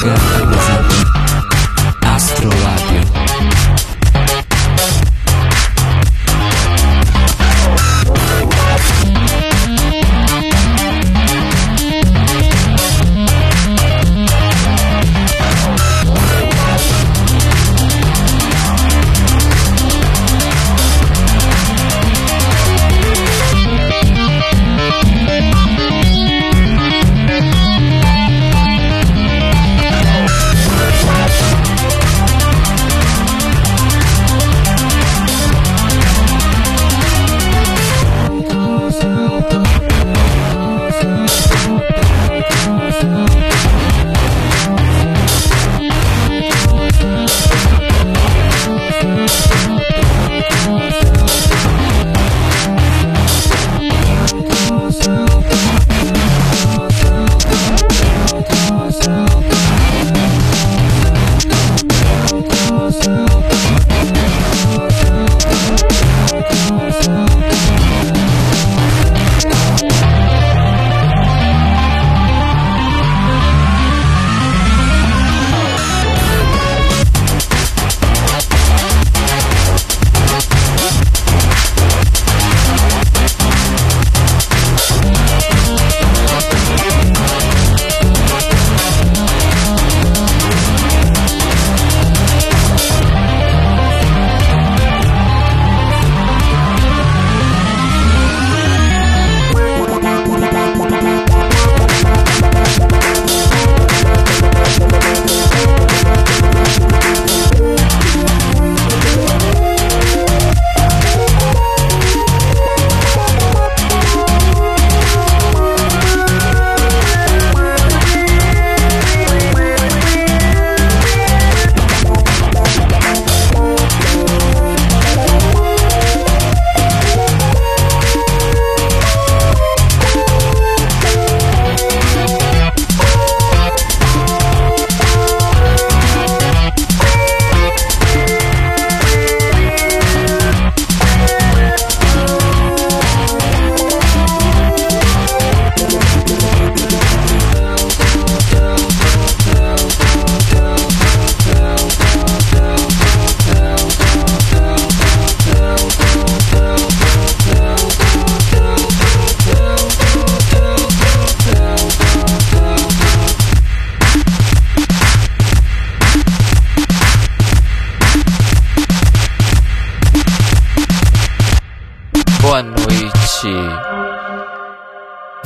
Braga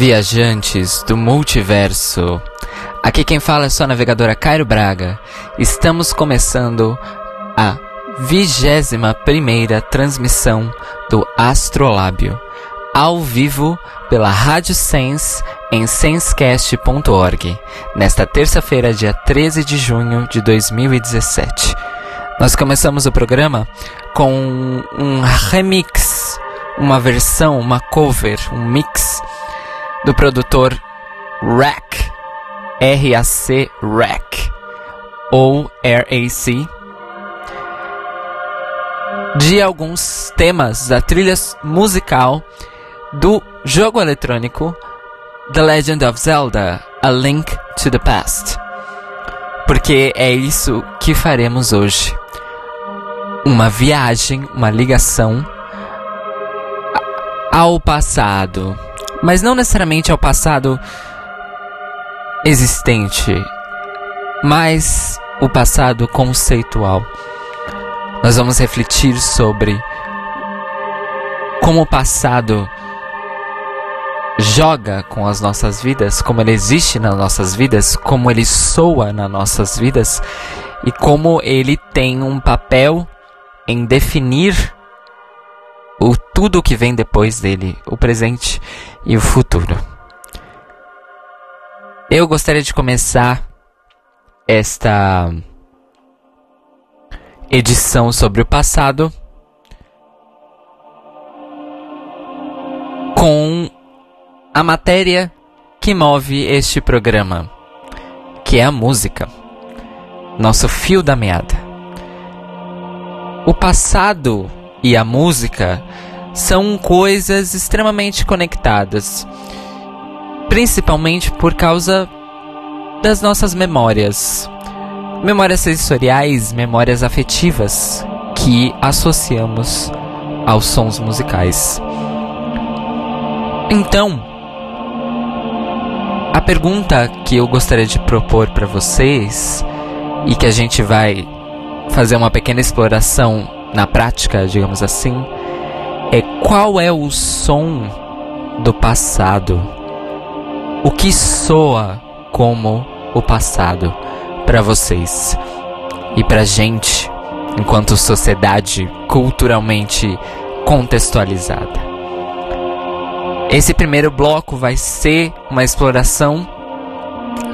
viajantes do multiverso. Aqui quem fala é sua navegadora Cairo Braga. Estamos começando a vigésima primeira transmissão do Astrolábio, ao vivo pela Rádio Sense em sensecast.org, nesta terça-feira, dia 13 de junho de 2017. Nós começamos o programa com um remix, uma versão, uma cover, um mix do produtor Rack, R-A-C Rack, ou R-A-C, de alguns temas da trilha musical do jogo eletrônico The Legend of Zelda: A Link to the Past. Porque é isso que faremos hoje. Uma viagem, uma ligação ao passado mas não necessariamente ao passado existente, mas o passado conceitual. Nós vamos refletir sobre como o passado joga com as nossas vidas, como ele existe nas nossas vidas, como ele soa nas nossas vidas e como ele tem um papel em definir o tudo que vem depois dele, o presente e o futuro. Eu gostaria de começar esta edição sobre o passado com a matéria que move este programa, que é a música, nosso fio da meada. O passado e a música são coisas extremamente conectadas, principalmente por causa das nossas memórias. Memórias sensoriais, memórias afetivas que associamos aos sons musicais. Então, a pergunta que eu gostaria de propor para vocês e que a gente vai fazer uma pequena exploração na prática, digamos assim, é qual é o som do passado? O que soa como o passado para vocês e pra gente enquanto sociedade culturalmente contextualizada? Esse primeiro bloco vai ser uma exploração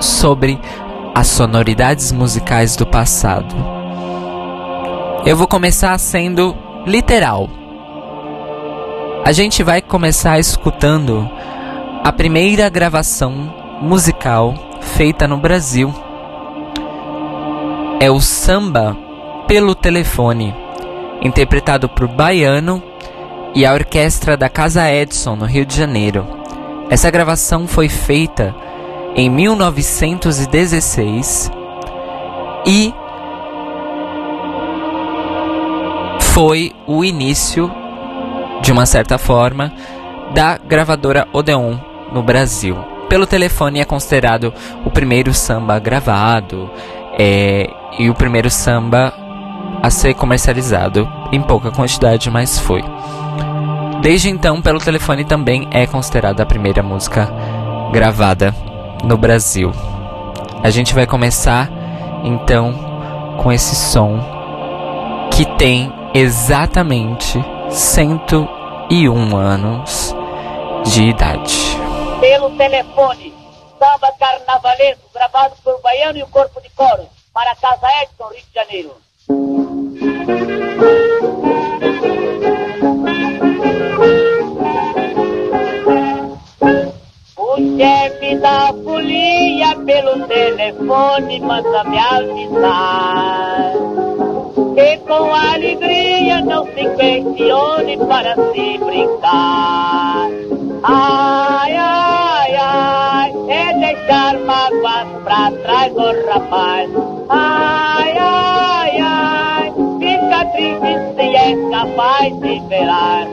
sobre as sonoridades musicais do passado. Eu vou começar sendo literal. A gente vai começar escutando a primeira gravação musical feita no Brasil. É o samba pelo telefone, interpretado por Baiano e a orquestra da Casa Edson, no Rio de Janeiro. Essa gravação foi feita em 1916 e foi o início, de uma certa forma, da gravadora Odeon no Brasil. Pelo telefone é considerado o primeiro samba gravado é, e o primeiro samba a ser comercializado em pouca quantidade, mas foi. Desde então, pelo telefone também é considerada a primeira música gravada no Brasil. A gente vai começar então com esse som que tem exatamente 101 anos de idade. Pelo telefone, samba carnavalesco gravado por Baiano e o Corpo de Coro para a Casa Edson, Rio de Janeiro. O chefe da folia pelo telefone manda me avisar que com alegria não se questione para se brincar. Ai, ai, ai, é deixar mágoas pra trás, ô rapaz. Ai, ai, ai, fica triste se é capaz de esperar.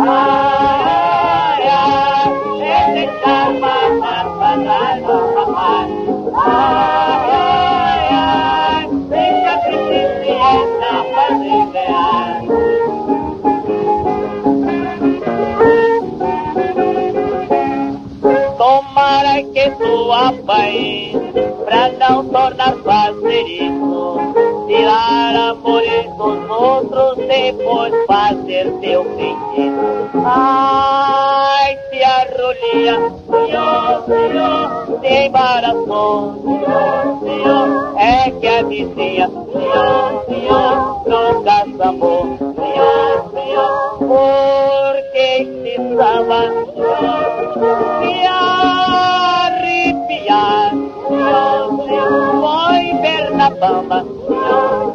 Ai, ai, ai, é deixar mágoas pra trás, ô rapaz. Ai, ai, sua paz pra não tornar isso. Tirar amores dos outros, depois fazer teu feitiço. Ai, se a senhor, senhor, se embaraçou, senhor, senhor, é que a vizinha, senhor, senhor, nunca sambou, senhor, senhor, porque este samba, senhor, se senhor,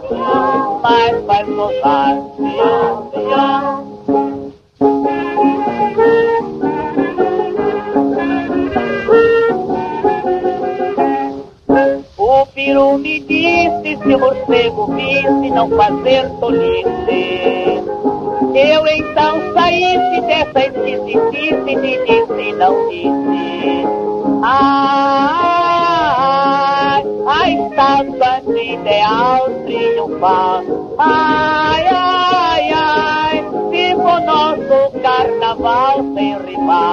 mas faz gozar. O peru me disse se morcego visse não fazer tolice. Eu então saísse dessa esquisitice, me disse, não disse. Ai, a de ideal triunfar. Ai, ai, ai, viva nosso carnaval sem rimar.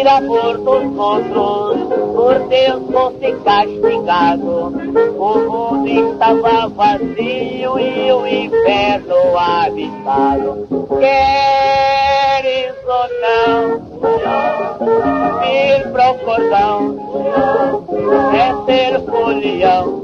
Tira amor dos outros, por Deus fosse castigado, o mundo estava vazio e o inferno habitado. Queres ou não, vir pro cordão, é ser folião,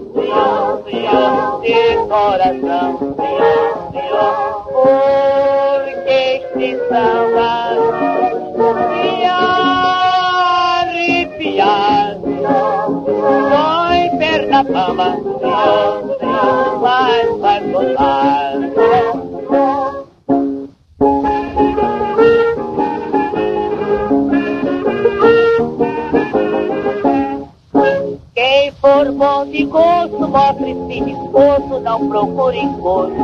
disposto, não procure encosto.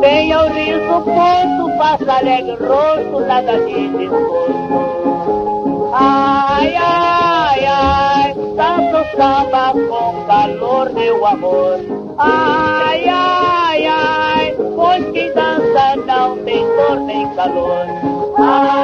Tenha o riso posto, faça alegre rosto, nada de desgosto. Ai, ai, ai, tanto samba com calor, meu amor. Ai, ai, ai, pois quem dança não tem dor nem calor. Ai,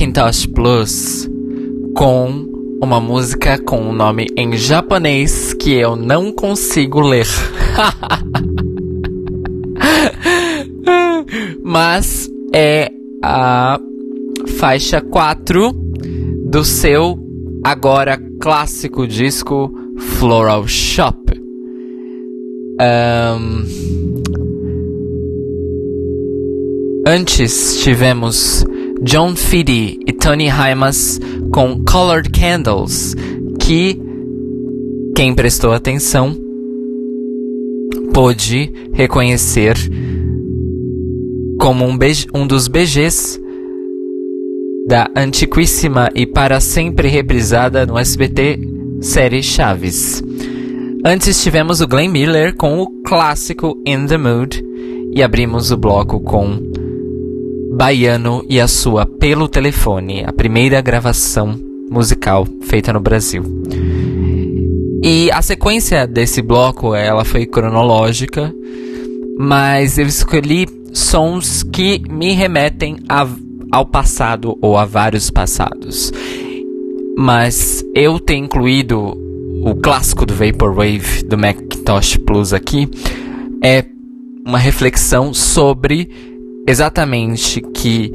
Macintosh Plus com uma música com um nome em japonês que eu não consigo ler. Mas é a faixa 4 do seu agora clássico disco Floral Shop. Um, antes tivemos John Fiddy e Tony Hymas com Colored Candles, que quem prestou atenção pôde reconhecer como um, um dos BGs da antiquíssima e para sempre reprisada no SBT série Chaves. Antes tivemos o Glenn Miller com o clássico In the Mood e abrimos o bloco com Baiano e a sua Pelo Telefone, a primeira gravação musical feita no Brasil. E a sequência desse bloco, ela foi cronológica, mas eu escolhi sons que me remetem a, ao passado ou a vários passados. Mas eu tenho incluído o clássico do Vaporwave do Macintosh Plus aqui é uma reflexão sobre exatamente que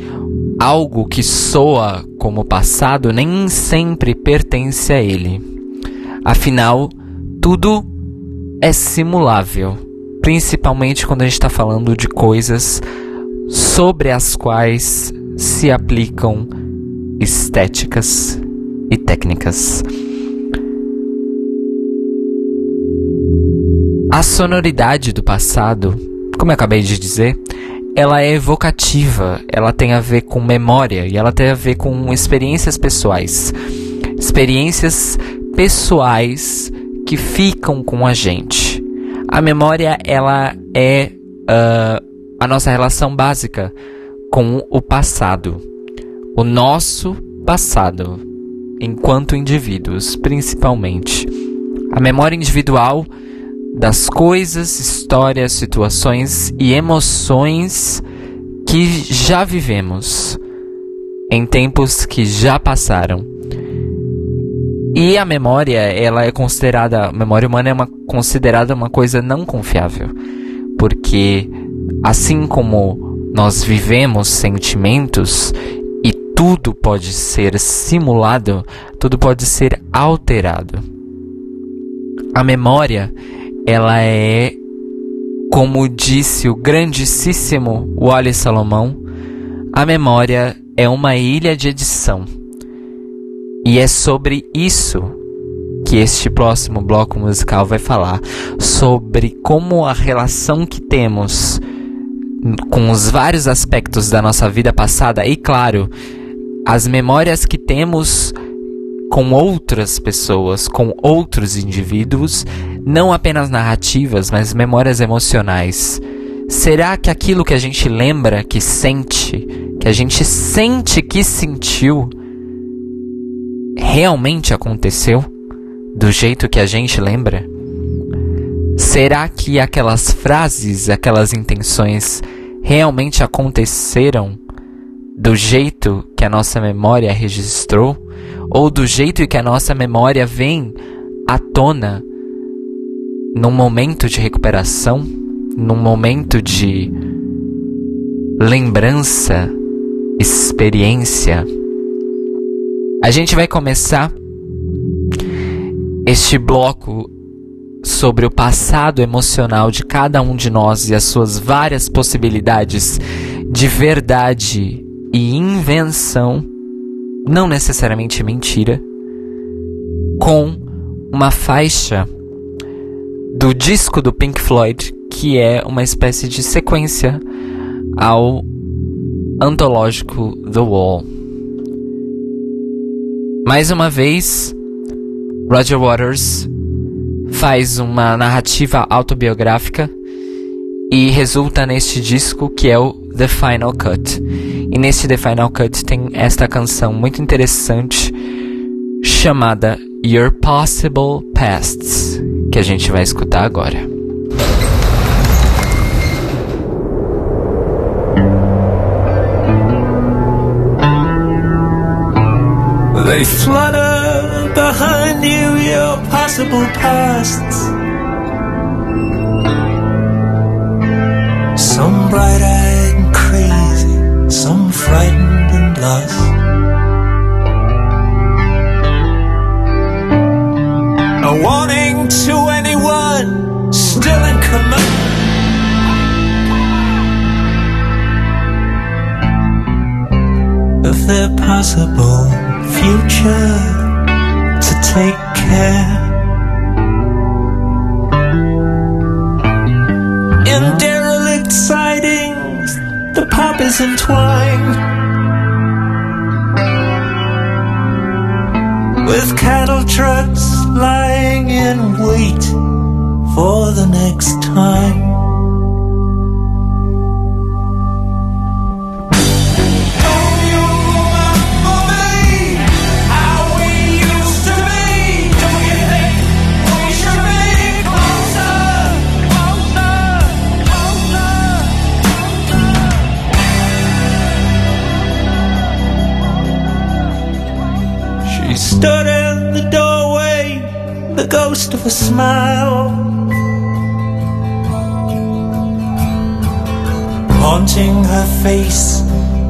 algo que soa como passado nem sempre pertence a ele. Afinal, tudo é simulável principalmente quando a gente está falando de coisas sobre as quais se aplicam estéticas e técnicas. A sonoridade do passado, como eu acabei de dizer, ela é evocativa, ela tem a ver com memória e ela tem a ver com experiências pessoais. Experiências pessoais que ficam com a gente. A memória, ela é uh, a nossa relação básica com o passado. O nosso passado, enquanto indivíduos, principalmente. A memória individual das coisas, histórias, situações e emoções que já vivemos em tempos que já passaram. E a memória, ela é considerada, a memória humana é uma, considerada uma coisa não confiável, porque assim como nós vivemos sentimentos e tudo pode ser simulado, tudo pode ser alterado. A memória, ela é, como disse o grandíssimo Wallace Salomão, a memória é uma ilha de edição. E é sobre isso que este próximo bloco musical vai falar. Sobre como a relação que temos com os vários aspectos da nossa vida passada e, claro, as memórias que temos com outras pessoas, com outros indivíduos, não apenas narrativas, mas memórias emocionais. Será que aquilo que a gente lembra que sente, que a gente sente que sentiu, realmente aconteceu? Do jeito que a gente lembra? Será que aquelas frases, aquelas intenções realmente aconteceram do jeito que a nossa memória registrou? Ou do jeito que a nossa memória vem à tona num momento de recuperação, num momento de lembrança, experiência? A gente vai começar este bloco sobre o passado emocional de cada um de nós e as suas várias possibilidades de verdade e invenção, não necessariamente mentira, com uma faixa do disco do Pink Floyd, que é uma espécie de sequência ao antológico The Wall. Mais uma vez, Roger Waters faz uma narrativa autobiográfica e resulta neste disco que é o The Final Cut. E nesse The Final Cut tem esta canção muito interessante chamada Your Possible Pasts, que a gente vai escutar agora. They flutter behind you, your possible past. Some bright eyed and crazy, some frightened and lost. A warning. To anyone still in command. Of their possible future to take care. In derelict sidings, the pop is entwined with cattle trucks lying in wait for the next ghost of a smile. Haunting her face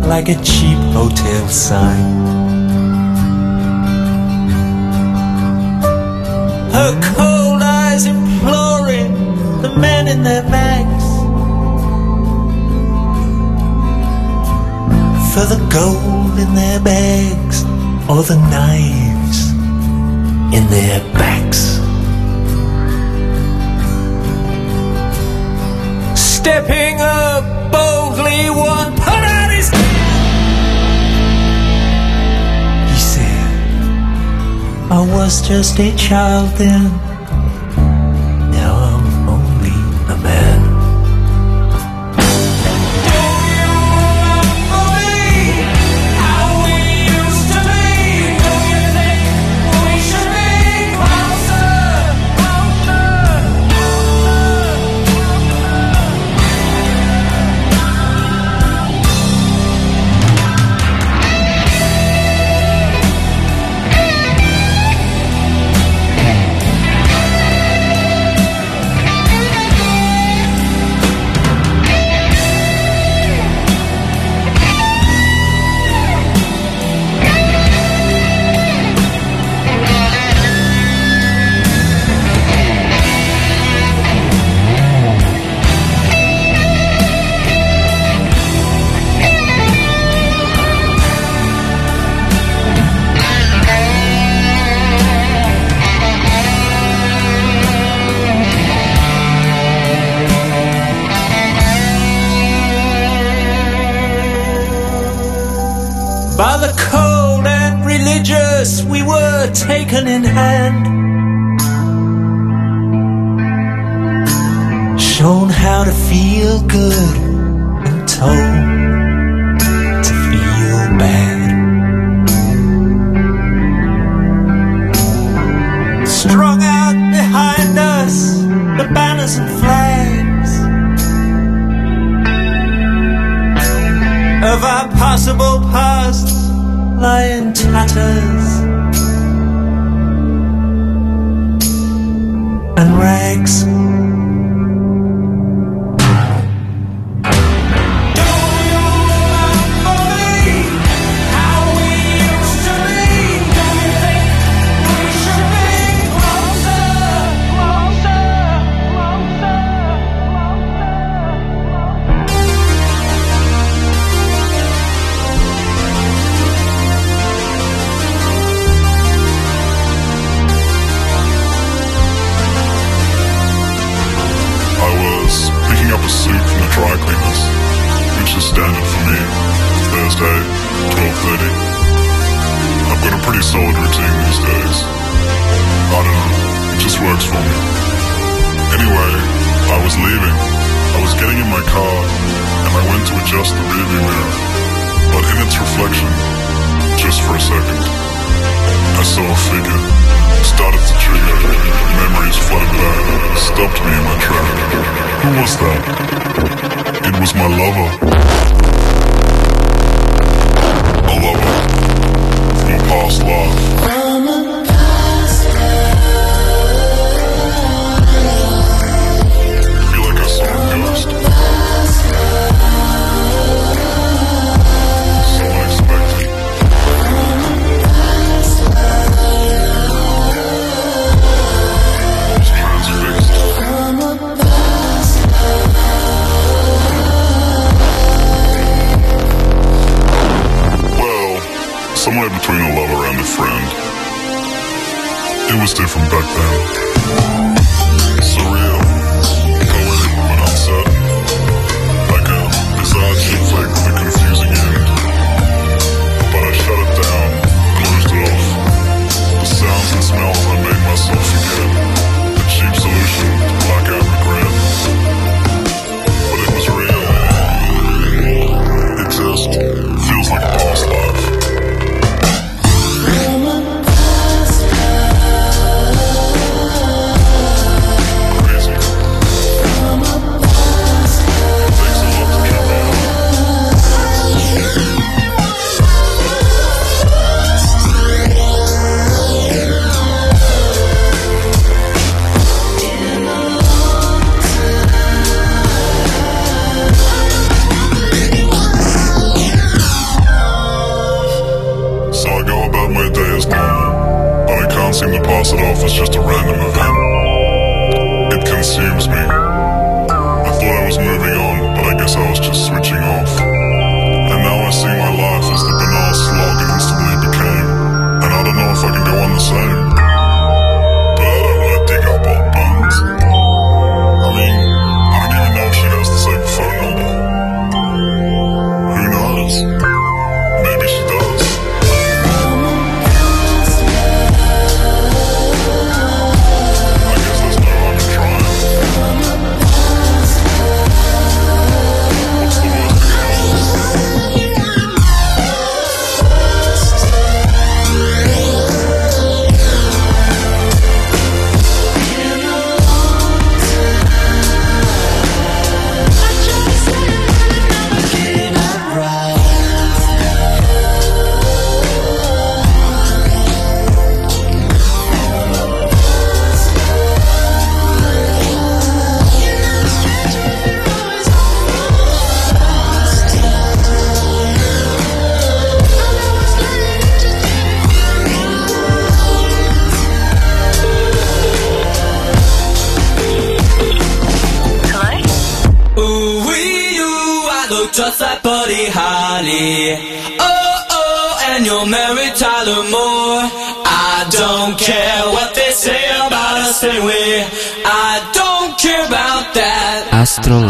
like a cheap hotel sign. Her cold eyes imploring the men in their bags for the gold in their bags or the knives in their backs. Stepping up boldly, one put out his He said, I was just a child then. And rags. consumes me. I thought I was moving on, but I guess I was just switching off. Astral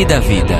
e da vida.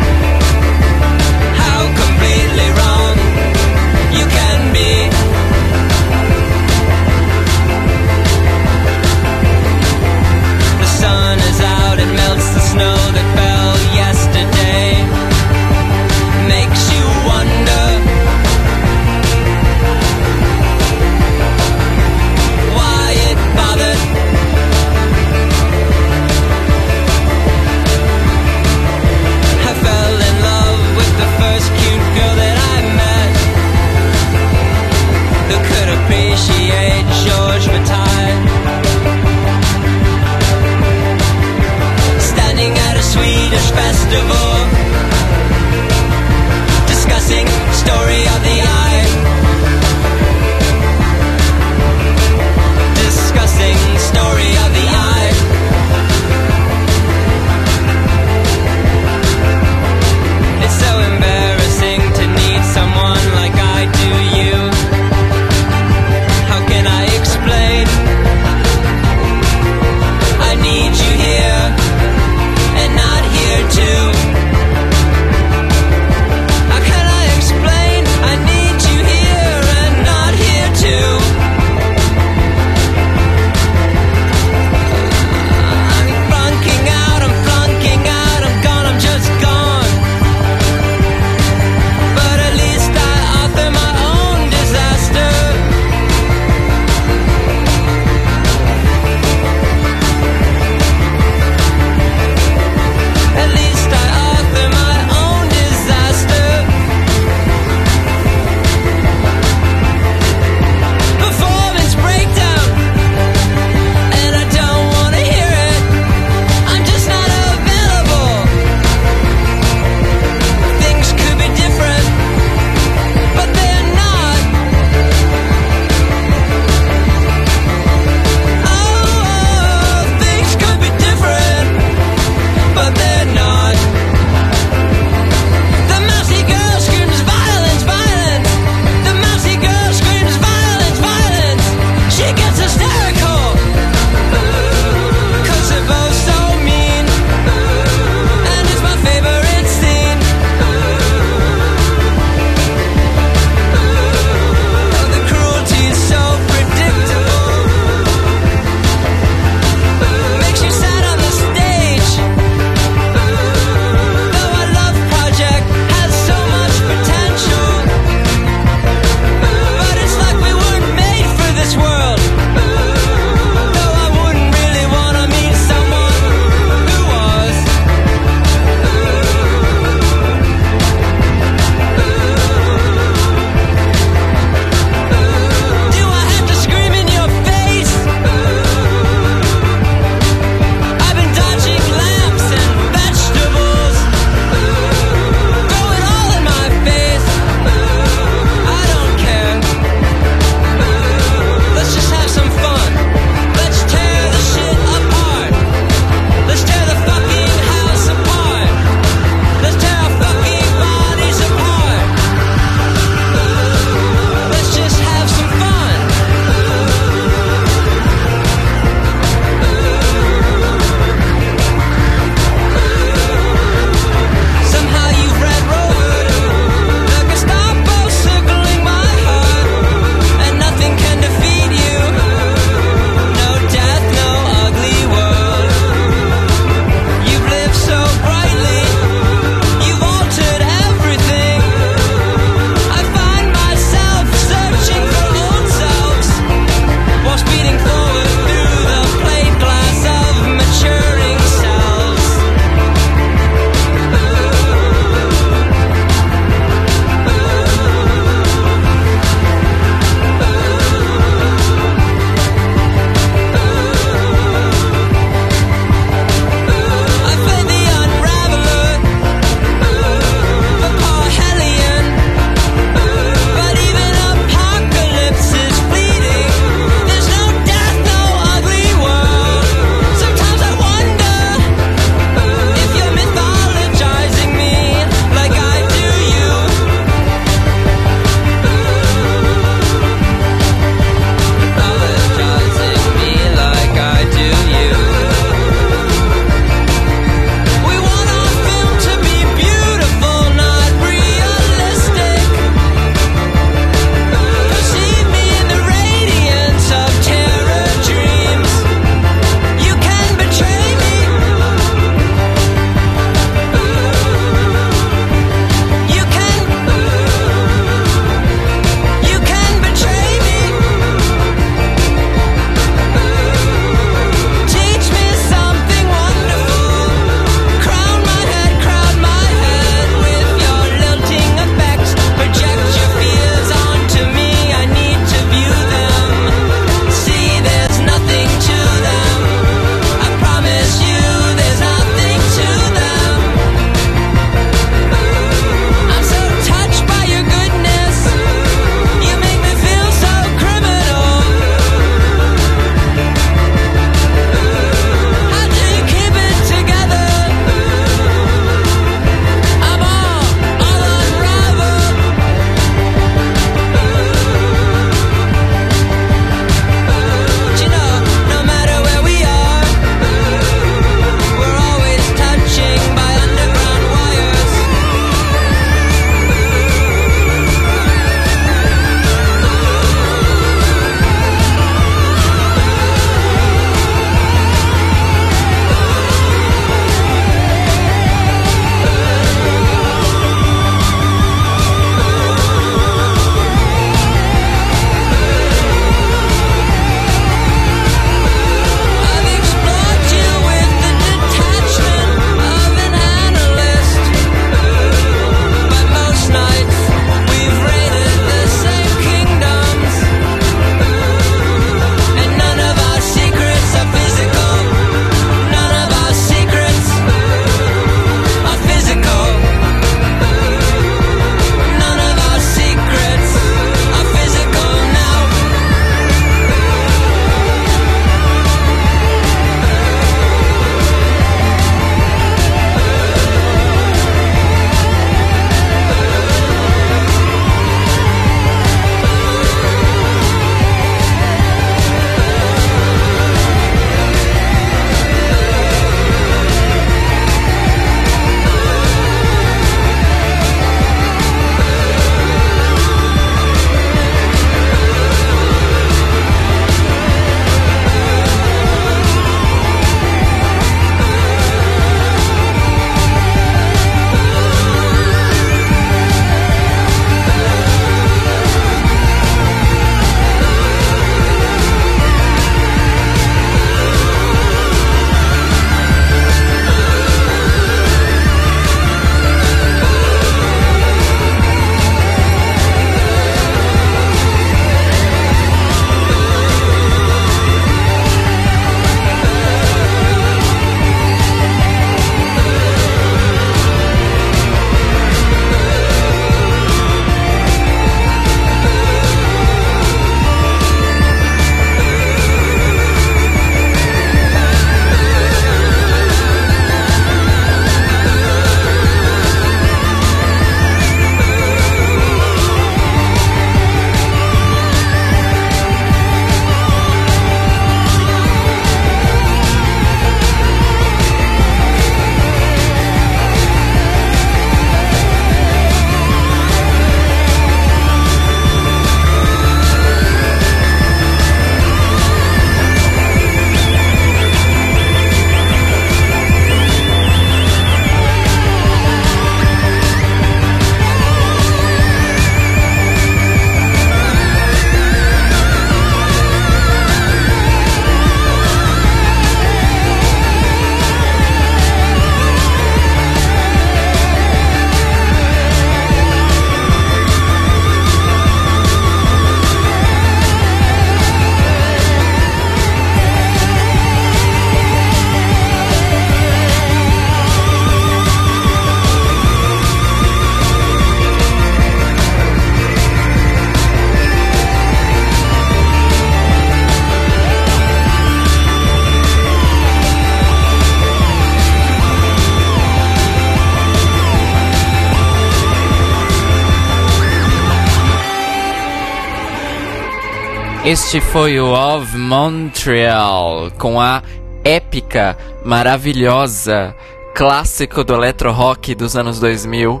Este foi o Of Montreal com a épica, maravilhosa, clássico do electro rock dos anos 2000.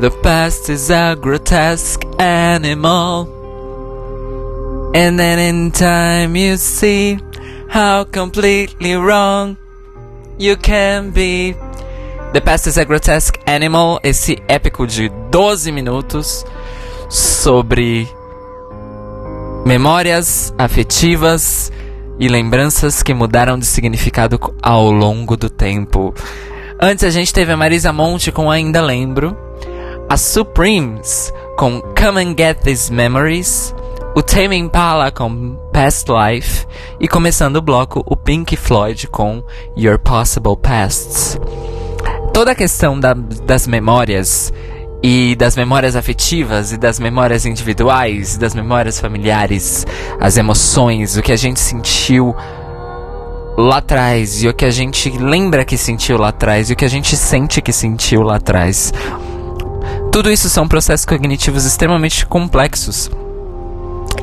The past is a grotesque animal. And then in time you see how completely wrong you can be. The Past is a Grotesque Animal, esse épico de 12 minutos sobre memórias afetivas e lembranças que mudaram de significado ao longo do tempo. Antes a gente teve a Marisa Monte com Ainda Lembro, a Supremes com Come and Get These Memories, o Tame Impala com Past Life e começando o bloco o Pink Floyd com Your Possible Pasts. Toda a questão da, das memórias e das memórias afetivas e das memórias individuais, das memórias familiares, as emoções, o que a gente sentiu lá atrás e o que a gente lembra que sentiu lá atrás e o que a gente sente que sentiu lá atrás. Tudo isso são processos cognitivos extremamente complexos.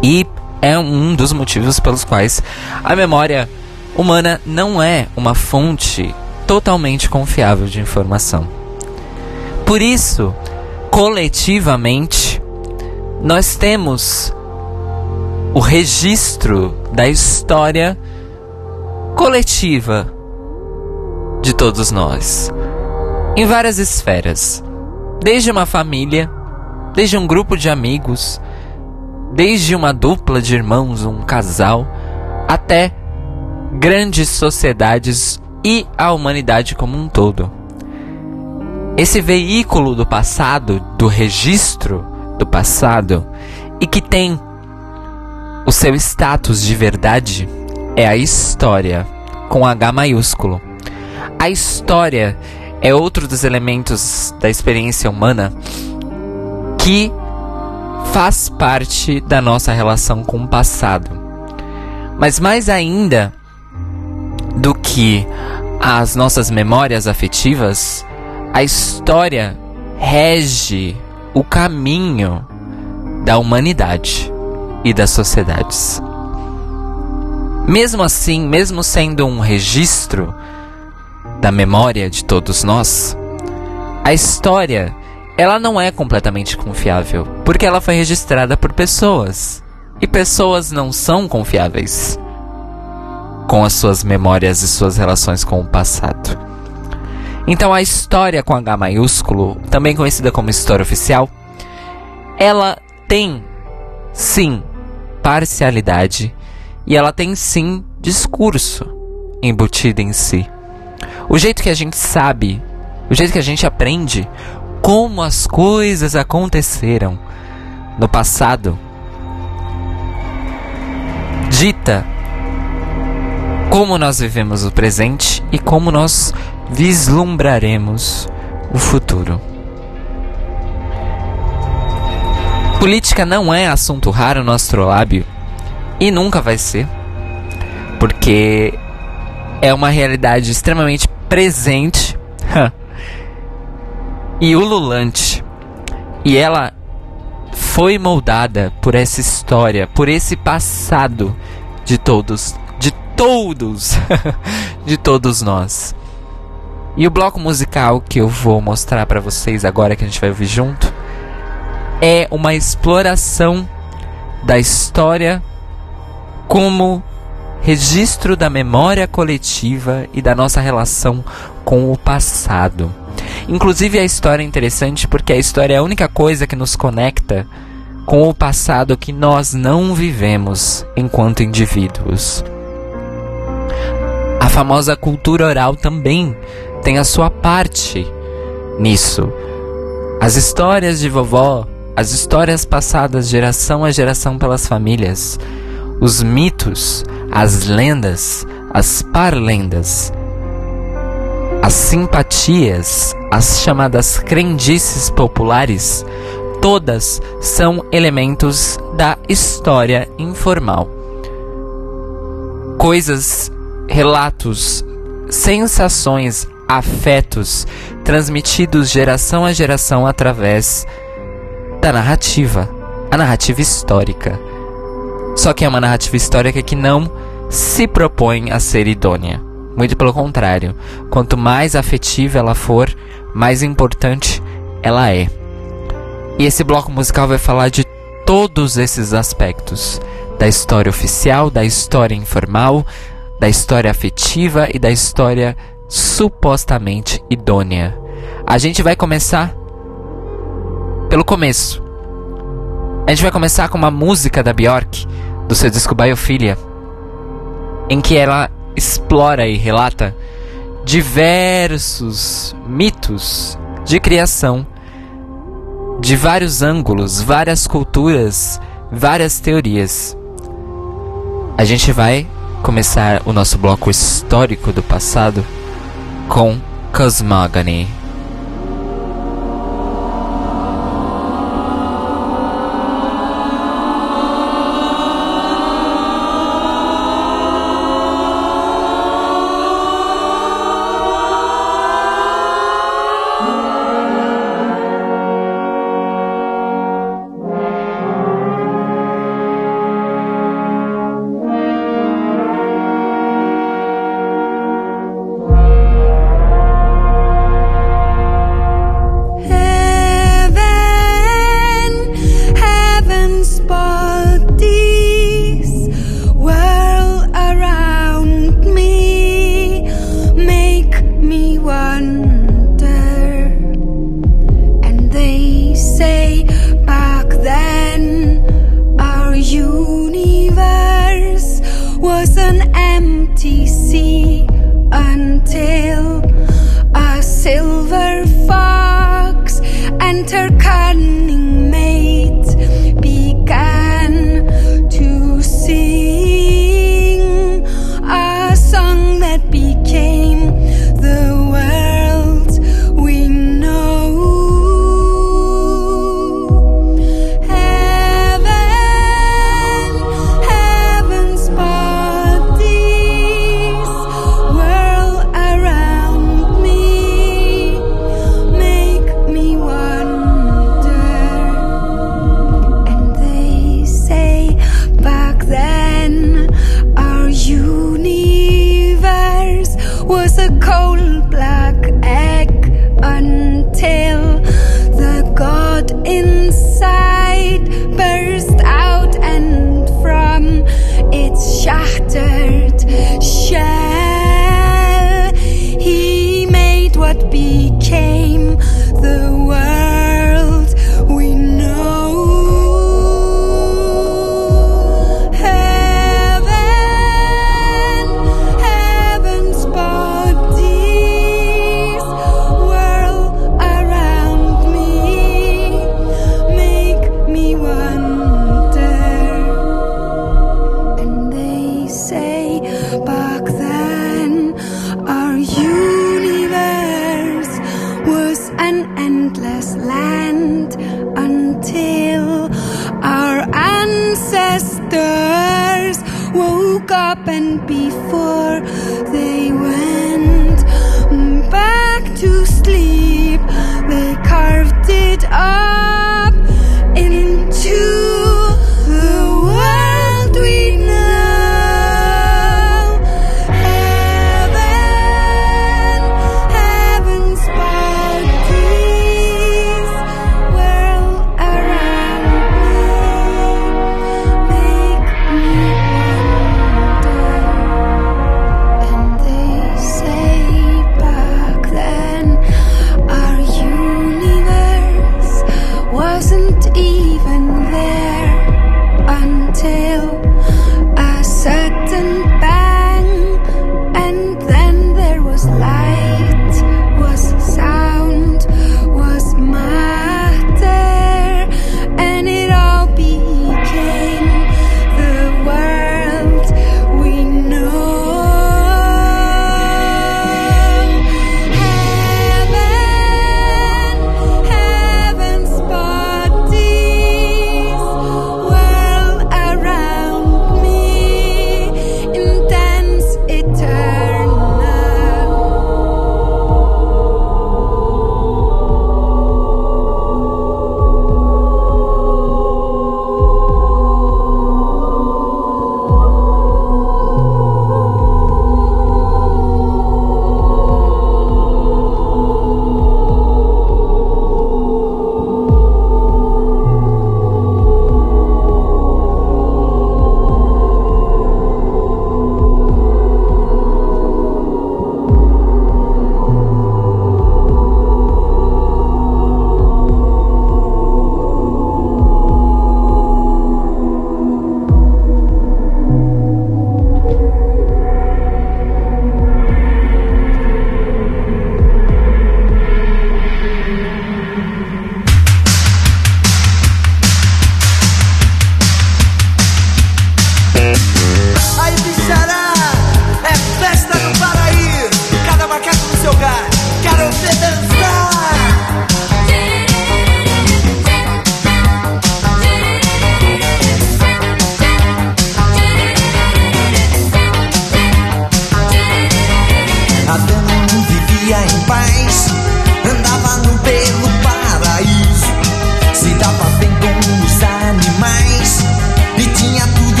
E é um dos motivos pelos quais a memória humana não é uma fonte totalmente confiável de informação. Por isso, coletivamente, nós temos o registro da história coletiva de todos nós, em várias esferas, desde uma família, desde um grupo de amigos, desde uma dupla de irmãos, um casal, até grandes sociedades e a humanidade como um todo. Esse veículo do passado, do registro do passado, e que tem o seu status de verdade, é a história, com H maiúsculo. A história é outro dos elementos da experiência humana que faz parte da nossa relação com o passado. Mas mais ainda do que as nossas memórias afetivas, a história rege o caminho da humanidade e das sociedades. Mesmo assim, mesmo sendo um registro da memória de todos nós, a história ela não é completamente confiável, porque ela foi registrada por pessoas. E pessoas não são confiáveis com as suas memórias e suas relações com o passado. Então a história com H maiúsculo, também conhecida como história oficial, ela tem sim parcialidade e ela tem sim discurso embutido em si. O jeito que a gente sabe, o jeito que a gente aprende como as coisas aconteceram no passado dita como nós vivemos o presente e como nós vislumbraremos o futuro. Política não é assunto raro no astrolábio e nunca vai ser, porque é uma realidade extremamente presente e ululante. E ela foi moldada por essa história, por esse passado de todos, de todos, de todos nós. E o bloco musical que eu vou mostrar para vocês agora que a gente vai ouvir junto é uma exploração da história como registro da memória coletiva e da nossa relação com o passado. Inclusive a história é interessante porque a história é a única coisa que nos conecta com o passado que nós não vivemos enquanto indivíduos. A famosa cultura oral também tem a sua parte nisso. As histórias de vovó, as histórias passadas geração a geração pelas famílias, os mitos, as lendas, as parlendas, as simpatias, as chamadas crendices populares, todas são elementos da história informal. Coisas, relatos, sensações, afetos transmitidos geração a geração através da narrativa, a narrativa histórica. Só que é uma narrativa histórica que não se propõe a ser idônea. Muito pelo contrário. Quanto mais afetiva ela for, mais importante ela é. E esse bloco musical vai falar de todos esses aspectos: da história oficial, da história informal, da história afetiva e da história supostamente idônea. A gente vai começar pelo começo. A gente vai começar com uma música da Bjork, do seu disco Biophilia, em que ela explora e relata diversos mitos de criação de vários ângulos, várias culturas, várias teorias. A gente vai começar o nosso bloco histórico do passado com Cosmogony. Ancestors woke up and before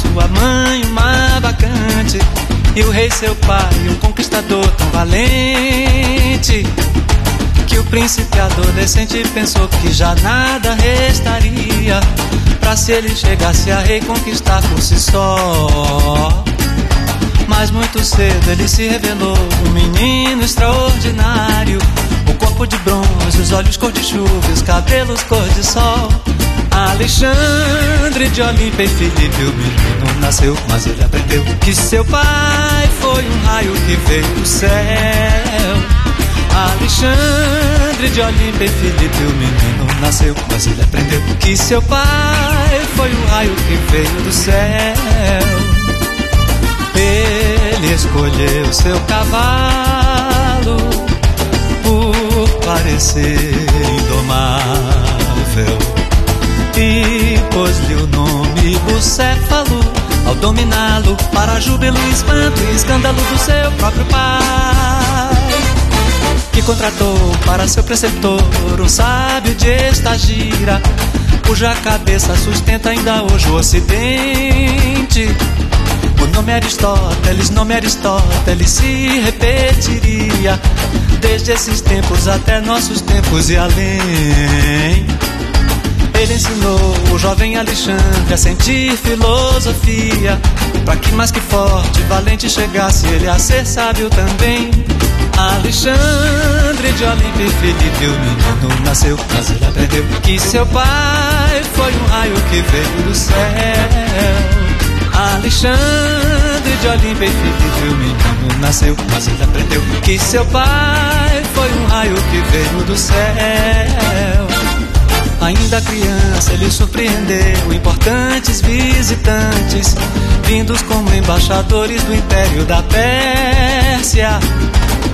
sua mãe uma bacante E o rei seu pai, um conquistador tão valente Que o príncipe adolescente pensou que já nada restaria Pra se ele chegasse a rei conquistar por si só mas muito cedo ele se revelou um menino extraordinário. O corpo de bronze, os olhos cor de chuva, os cabelos cor de sol. Alexandre de Olímpia e Felipe, o menino nasceu, mas ele aprendeu que seu pai foi um raio que veio do céu. Alexandre de Olímpia e Felipe, o menino nasceu, mas ele aprendeu que seu pai foi um raio que veio do céu. Ele escolheu seu cavalo por parecer indomável e pôs-lhe o nome Bucéfalo ao dominá-lo para júbilo, espanto e escândalo do seu próprio pai que contratou para seu preceptor um sábio de estagira cuja cabeça sustenta ainda hoje o ocidente o nome Aristóteles, nome Aristóteles se repetiria desde esses tempos até nossos tempos e além. Ele ensinou o jovem Alexandre a sentir filosofia, para que mais que forte, valente chegasse ele a ser sábio também. Alexandre de Olímpia e Felipe, o menino nasceu, mas ele aprendeu que seu pai foi um raio que veio do céu. Alexandre de Olímpia e Filipe, o menino nasceu, mas ele aprendeu que seu pai foi um raio que veio do céu. Ainda criança, ele surpreendeu importantes visitantes, vindos como embaixadores do Império da Pérsia.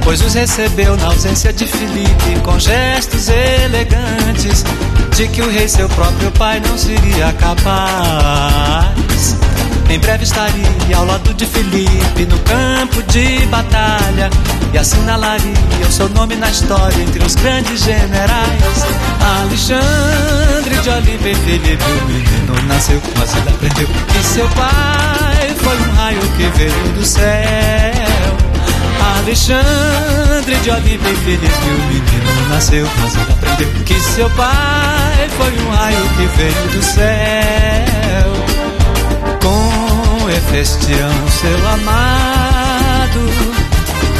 Pois os recebeu na ausência de Filipe com gestos elegantes, de que o rei, seu próprio pai, não seria capaz. Em breve estaria ao lado de Felipe no campo de batalha e assinalaria o seu nome na história entre os grandes generais. Alexandre de Olímpia e Felipe, o menino nasceu, mas ele aprendeu que seu pai foi um raio que veio do céu. Alexandre de Olímpia e Felipe, o menino nasceu, mas ele aprendeu que seu pai foi um raio que veio do céu com Efestião, seu amado,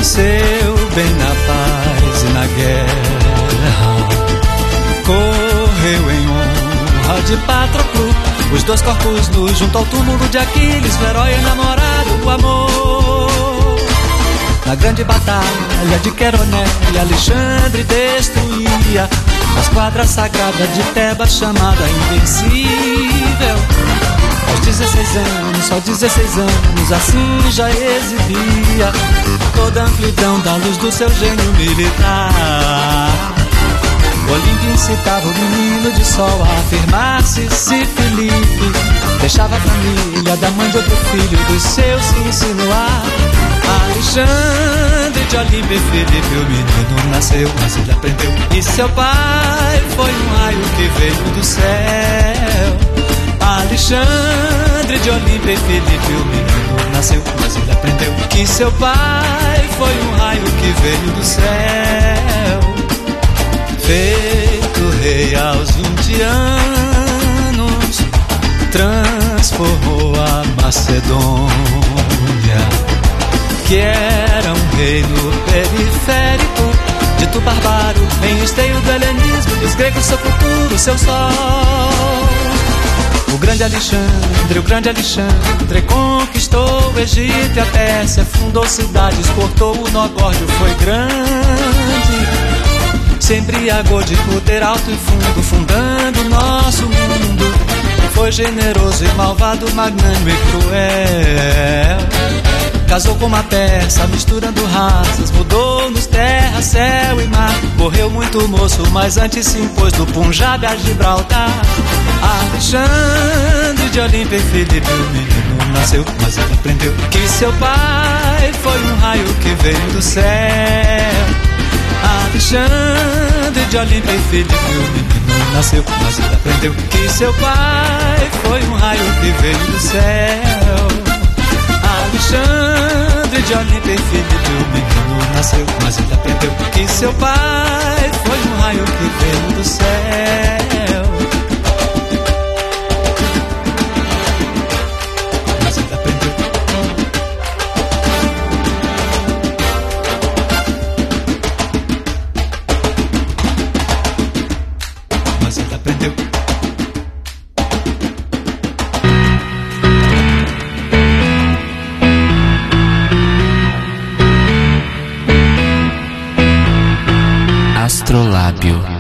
seu bem na paz e na guerra. Correu em honra de Patroclo Os dois corpos nus junto ao túmulo de Aquiles, herói enamorado, o amor. Na grande batalha de Queronea, Alexandre destruía as quadras sagradas de Tebas, chamada Invencível. Aos 16 anos, só 16 anos, assim já exibia toda a amplidão da luz do seu gênio militar. Olímpio incitava o menino de sol a afirmar-se se Felipe deixava a família da mãe de outro filho dos seus se insinuar. Alexandre de Olímpia e Felipe, o menino nasceu, mas ele aprendeu. E seu pai foi um raio que veio do céu. Alexandre de Olímpia e Felipe, o menino nasceu, mas ele aprendeu. Que seu pai foi um raio que veio do céu. Feito rei aos 20 anos, transformou a Macedônia, que era um reino periférico, dito barbaro, em esteio do helenismo, dos gregos seu futuro, seu sol. O grande Alexandre, o grande Alexandre conquistou o Egito e a Pérsia, fundou cidades, cortou o nó górdio, foi grande. Se embriagou de poder alto e fundo, fundando nosso mundo. Foi generoso e malvado, magnânimo e cruel. Casou com uma peça, misturando raças, mudou nos terra, céu e mar. Morreu muito moço, mas antes se impôs do Punjab a Gibraltar. Alexandre de Olímpia e Felipe, o menino nasceu, mas ele aprendeu que seu pai foi um raio que veio do céu. Alexandre de Olímpia e Felipe, o menino nasceu, mas ele aprendeu que seu pai foi um raio que veio do céu. Alexandre de Olímpia e Felipe, o menino nasceu, mas ele aprendeu que seu pai foi um raio que veio do céu. Astrolábio.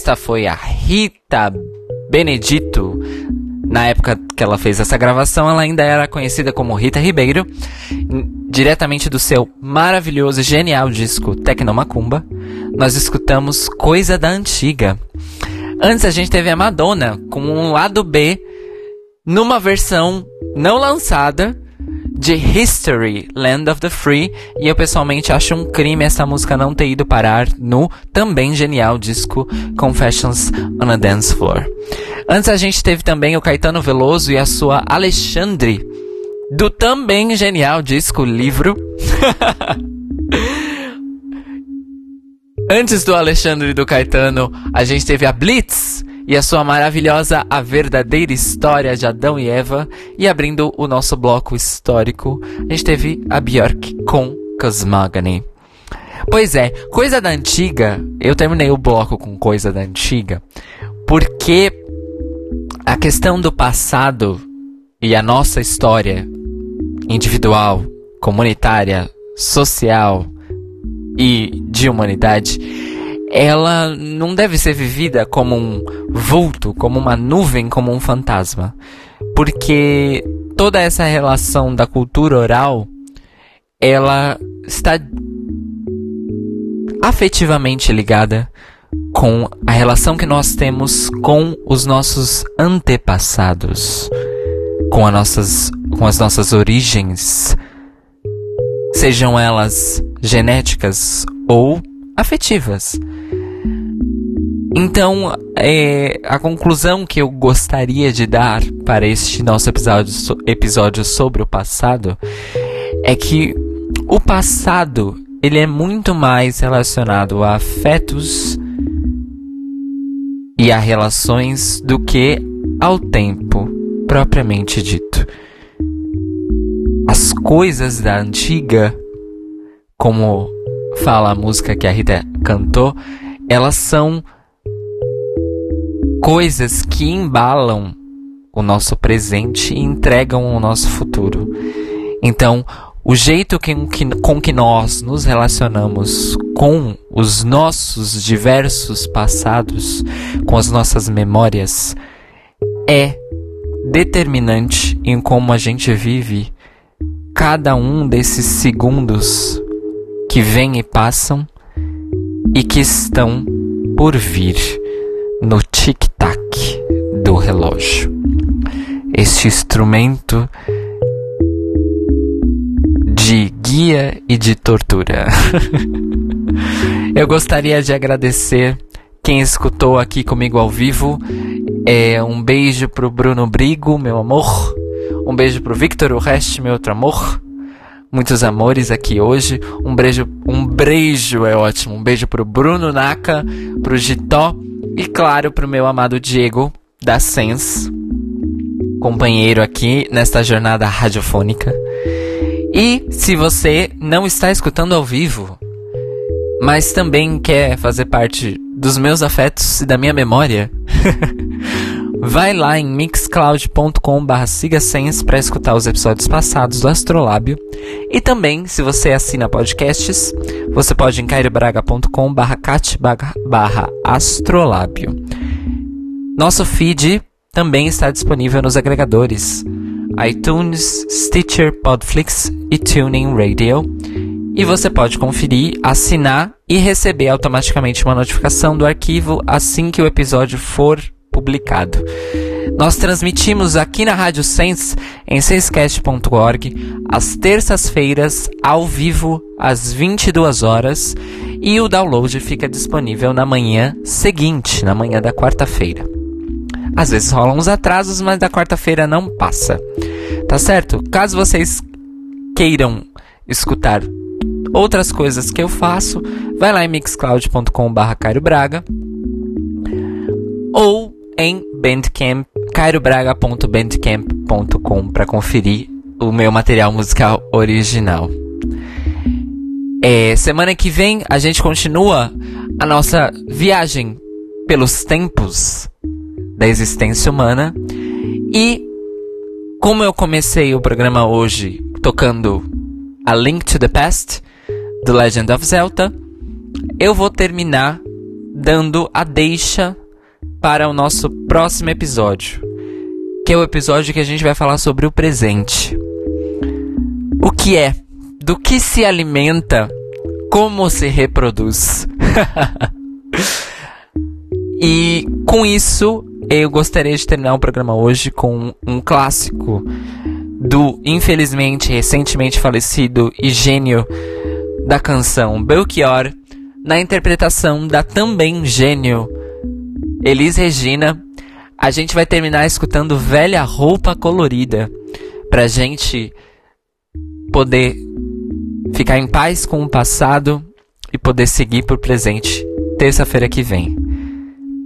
Esta foi a Rita Benedito. Na época que ela fez essa gravação, ela ainda era conhecida como Rita Ribeiro, diretamente do seu maravilhoso e genial disco Tecnomacumba. Nós escutamos Coisa da Antiga. Antes a gente teve a Madonna com um lado B numa versão não lançada de History, Land of the Free, e eu pessoalmente acho um crime essa música não ter ido parar no também genial disco Confessions on a Dance Floor. Antes a gente teve também o Caetano Veloso e a sua Alexandre, do também genial disco Livro. Antes do Alexandre e do Caetano, a gente teve a Blitz e a sua maravilhosa A Verdadeira História de Adão e Eva. E abrindo o nosso bloco histórico, a gente teve a Björk com Cosmogony. Pois é, coisa da antiga, eu terminei o bloco com coisa da antiga, porque a questão do passado e a nossa história individual, comunitária, social e de humanidade, ela não deve ser vivida como um vulto, como uma nuvem, como um fantasma. Porque toda essa relação da cultura oral, ela está afetivamente ligada com a relação que nós temos com os nossos antepassados, com, as nossas, com as nossas origens, sejam elas genéticas ou afetivas. Então, é, a conclusão que eu gostaria de dar para este nosso episódio, episódio sobre o passado é que o passado ele é muito mais relacionado a afetos e a relações do que ao tempo propriamente dito. As coisas da antiga, como fala a música que a Rita cantou, elas são coisas que embalam o nosso presente e entregam o nosso futuro. Então, o jeito que, com que nós nos relacionamos com os nossos diversos passados, com as nossas memórias, é determinante em como a gente vive cada um desses segundos que vêm e passam e que estão por vir no tic-tac do relógio. Este instrumento de guia e de tortura. Eu gostaria de agradecer quem escutou aqui comigo ao vivo. É, um beijo pro Bruno Brigo, meu amor. Um beijo pro Victor Urreste, meu outro amor. Muitos amores aqui hoje. Um beijo, um beijo é ótimo. Um beijo pro Bruno Naka, pro Gitó e claro pro meu amado Diego da Sens, companheiro aqui nesta jornada radiofônica. E se você não está escutando ao vivo, mas também quer fazer parte dos meus afetos e da minha memória, vai lá em mixcloud.com.br sigasense para escutar os episódios passados do Astrolábio. E também, se você assina podcasts, você pode em cairobraga.com.br cat astrolábio. Nosso feed também está disponível nos agregadores iTunes, Stitcher, Podflix e TuneIn Radio. E você pode conferir, assinar e receber automaticamente uma notificação do arquivo assim que o episódio for publicado. Nós transmitimos aqui na Rádio Sense, em sensecast.org, às terças-feiras, ao vivo, às 22 horas, e o download fica disponível na manhã seguinte, na manhã da quarta-feira. Às vezes rolam uns atrasos, mas da quarta-feira não passa. Tá certo? Caso vocês queiram escutar outras coisas que eu faço, vai lá em mixcloud.com.br Cairo Braga ou em Bandcamp, cairobraga.bandcamp.com para conferir o meu material musical original. É, semana que vem a gente continua a nossa viagem pelos tempos da existência humana e como eu comecei o programa hoje tocando A Link to the Past, The Legend of Zelda, eu vou terminar dando a deixa para o nosso próximo episódio, que é o episódio que a gente vai falar sobre o presente. O que é? Do que se alimenta? Como se reproduz? e com isso eu gostaria de terminar o programa hoje com um clássico do, infelizmente, recentemente falecido e gênio da canção Belchior, na interpretação da também gênio Elis Regina. A gente vai terminar escutando Velha Roupa Colorida, pra gente poder ficar em paz com o passado e poder seguir pro presente terça-feira que vem.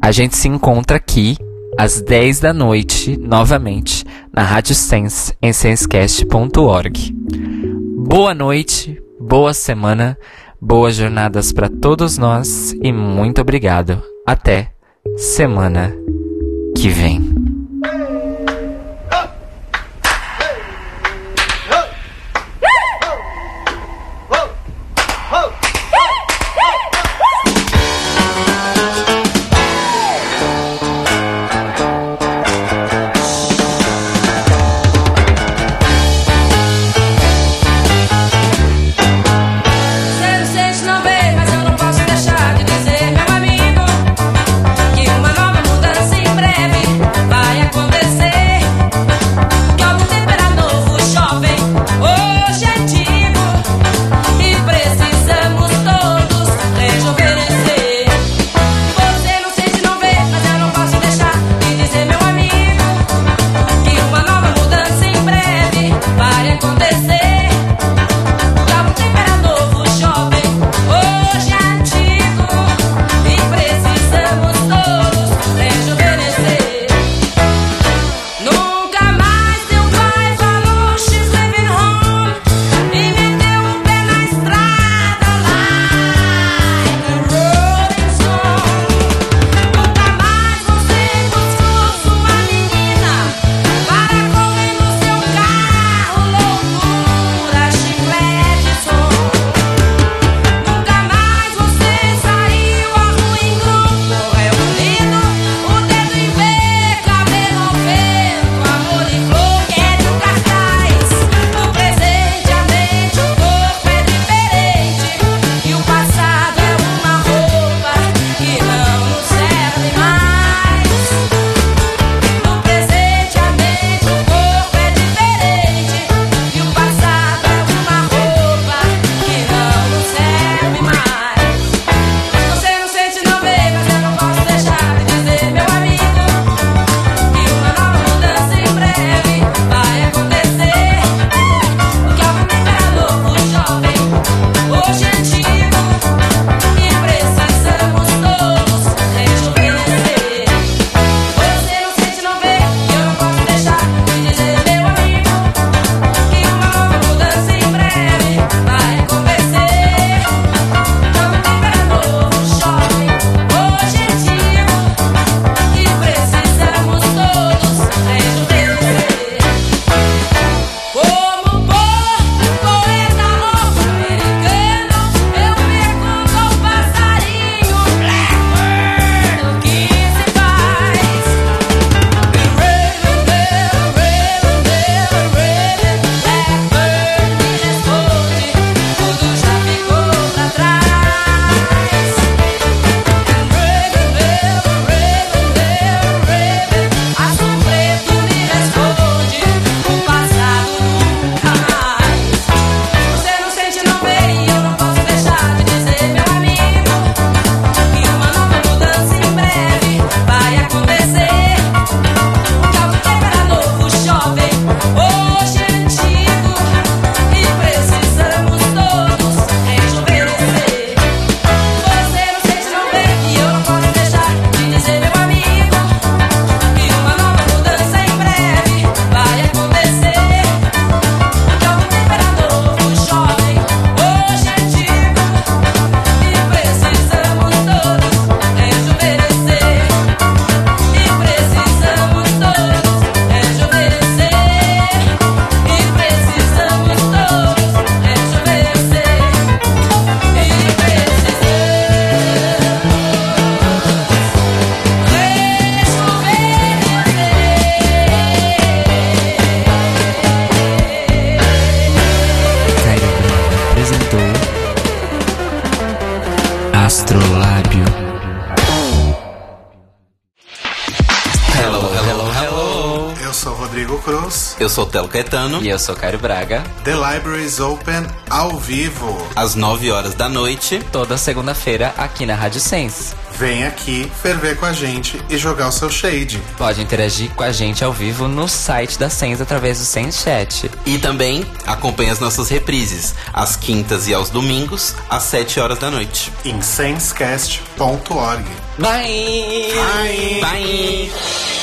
A gente se encontra aqui às 10 da noite, novamente, na Rádio Sense, em sensecast.org. Boa noite, boa semana, boas jornadas para todos nós e muito obrigado. Até semana que vem. Caetano. E eu sou Caio Braga. The Library is Open ao vivo. Às 9 horas da noite. Toda segunda-feira aqui na Rádio Sense. Vem aqui ferver com a gente e jogar o seu shade. Pode interagir com a gente ao vivo no site da Sense através do Sense Chat. E também acompanhe as nossas reprises, às quintas e aos domingos, às 7 horas da noite. Em sensecast.org. Bye! Bye! Bye!